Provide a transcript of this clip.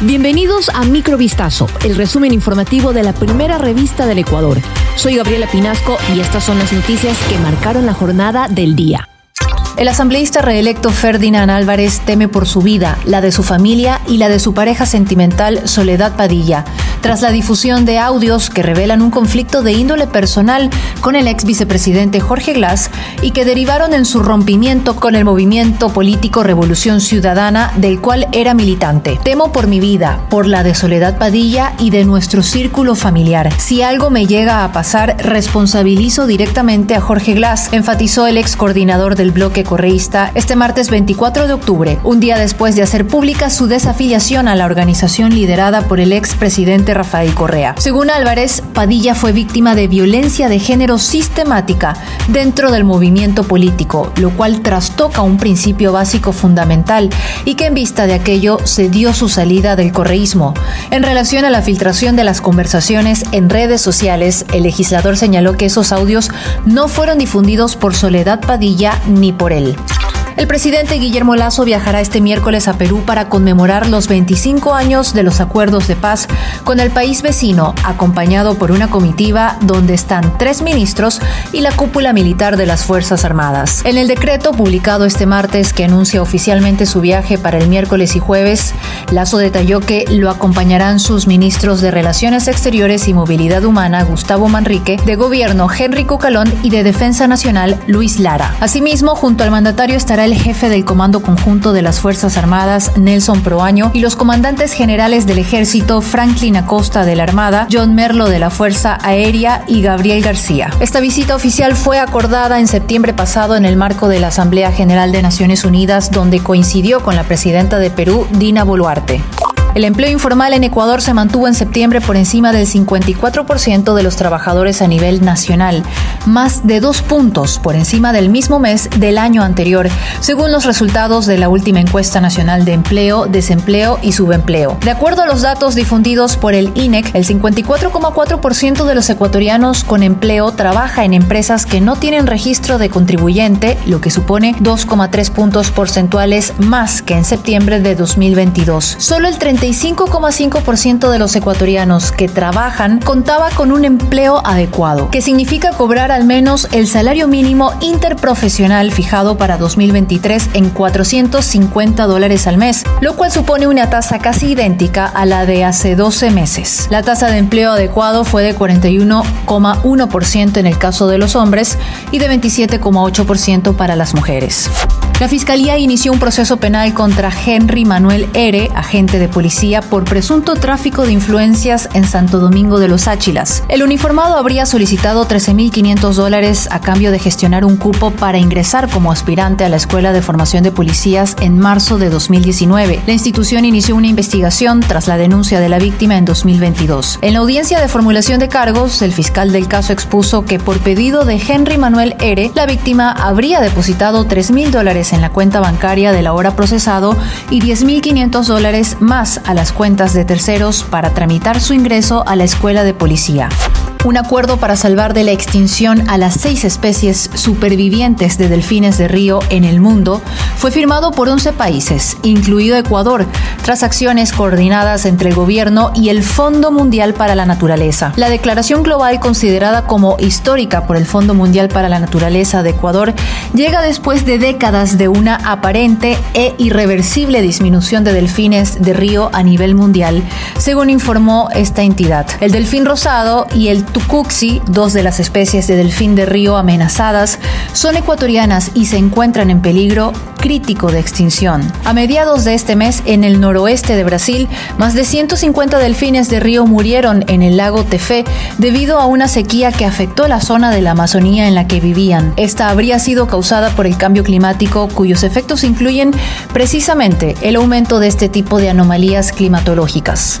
Bienvenidos a Microvistazo, el resumen informativo de la primera revista del Ecuador. Soy Gabriela Pinasco y estas son las noticias que marcaron la jornada del día. El asambleísta reelecto Ferdinand Álvarez teme por su vida, la de su familia y la de su pareja sentimental Soledad Padilla, tras la difusión de audios que revelan un conflicto de índole personal con el ex vicepresidente Jorge Glass y que derivaron en su rompimiento con el movimiento político Revolución Ciudadana del cual era militante. Temo por mi vida, por la de Soledad Padilla y de nuestro círculo familiar. Si algo me llega a pasar, responsabilizo directamente a Jorge Glass, enfatizó el ex coordinador del bloque correísta este martes 24 de octubre, un día después de hacer pública su desafiliación a la organización liderada por el ex presidente Rafael Correa. Según Álvarez, Padilla fue víctima de violencia de género sistemática dentro del movimiento político, lo cual trastoca un principio básico fundamental y que en vista de aquello se dio su salida del correísmo. En relación a la filtración de las conversaciones en redes sociales, el legislador señaló que esos audios no fueron difundidos por Soledad Padilla ni por él. El presidente Guillermo Lazo viajará este miércoles a Perú para conmemorar los 25 años de los acuerdos de paz con el país vecino, acompañado por una comitiva donde están tres ministros y la cúpula militar de las Fuerzas Armadas. En el decreto publicado este martes que anuncia oficialmente su viaje para el miércoles y jueves, Lazo detalló que lo acompañarán sus ministros de Relaciones Exteriores y Movilidad Humana, Gustavo Manrique, de Gobierno, Henry Cucalón y de Defensa Nacional, Luis Lara. Asimismo, junto al mandatario estará jefe del Comando Conjunto de las Fuerzas Armadas, Nelson Proaño, y los comandantes generales del Ejército, Franklin Acosta de la Armada, John Merlo de la Fuerza Aérea y Gabriel García. Esta visita oficial fue acordada en septiembre pasado en el marco de la Asamblea General de Naciones Unidas, donde coincidió con la presidenta de Perú, Dina Boluarte. El empleo informal en Ecuador se mantuvo en septiembre por encima del 54% de los trabajadores a nivel nacional, más de dos puntos por encima del mismo mes del año anterior, según los resultados de la última encuesta nacional de empleo, desempleo y subempleo. De acuerdo a los datos difundidos por el INEC, el 54,4% de los ecuatorianos con empleo trabaja en empresas que no tienen registro de contribuyente, lo que supone 2,3 puntos porcentuales más que en septiembre de 2022. Solo el 30 35,5% de los ecuatorianos que trabajan contaba con un empleo adecuado, que significa cobrar al menos el salario mínimo interprofesional fijado para 2023 en 450 dólares al mes, lo cual supone una tasa casi idéntica a la de hace 12 meses. La tasa de empleo adecuado fue de 41,1% en el caso de los hombres y de 27,8% para las mujeres. La Fiscalía inició un proceso penal contra Henry Manuel Ere, agente de policía, por presunto tráfico de influencias en Santo Domingo de los Áchilas. El uniformado habría solicitado 13.500 dólares a cambio de gestionar un cupo para ingresar como aspirante a la Escuela de Formación de Policías en marzo de 2019. La institución inició una investigación tras la denuncia de la víctima en 2022. En la audiencia de formulación de cargos, el fiscal del caso expuso que por pedido de Henry Manuel Ere, la víctima habría depositado 3.000 dólares en la cuenta bancaria del ahora procesado y 10.500 dólares más a las cuentas de terceros para tramitar su ingreso a la escuela de policía un acuerdo para salvar de la extinción a las seis especies supervivientes de delfines de río en el mundo fue firmado por 11 países, incluido Ecuador, tras acciones coordinadas entre el gobierno y el Fondo Mundial para la Naturaleza. La declaración global considerada como histórica por el Fondo Mundial para la Naturaleza de Ecuador llega después de décadas de una aparente e irreversible disminución de delfines de río a nivel mundial, según informó esta entidad. El delfín rosado y el tucuxi, dos de las especies de delfín de río amenazadas, son ecuatorianas y se encuentran en peligro crítico de extinción. A mediados de este mes, en el noroeste de Brasil, más de 150 delfines de río murieron en el lago Tefé debido a una sequía que afectó la zona de la Amazonía en la que vivían. Esta habría sido causada por el cambio climático cuyos efectos incluyen precisamente el aumento de este tipo de anomalías climatológicas.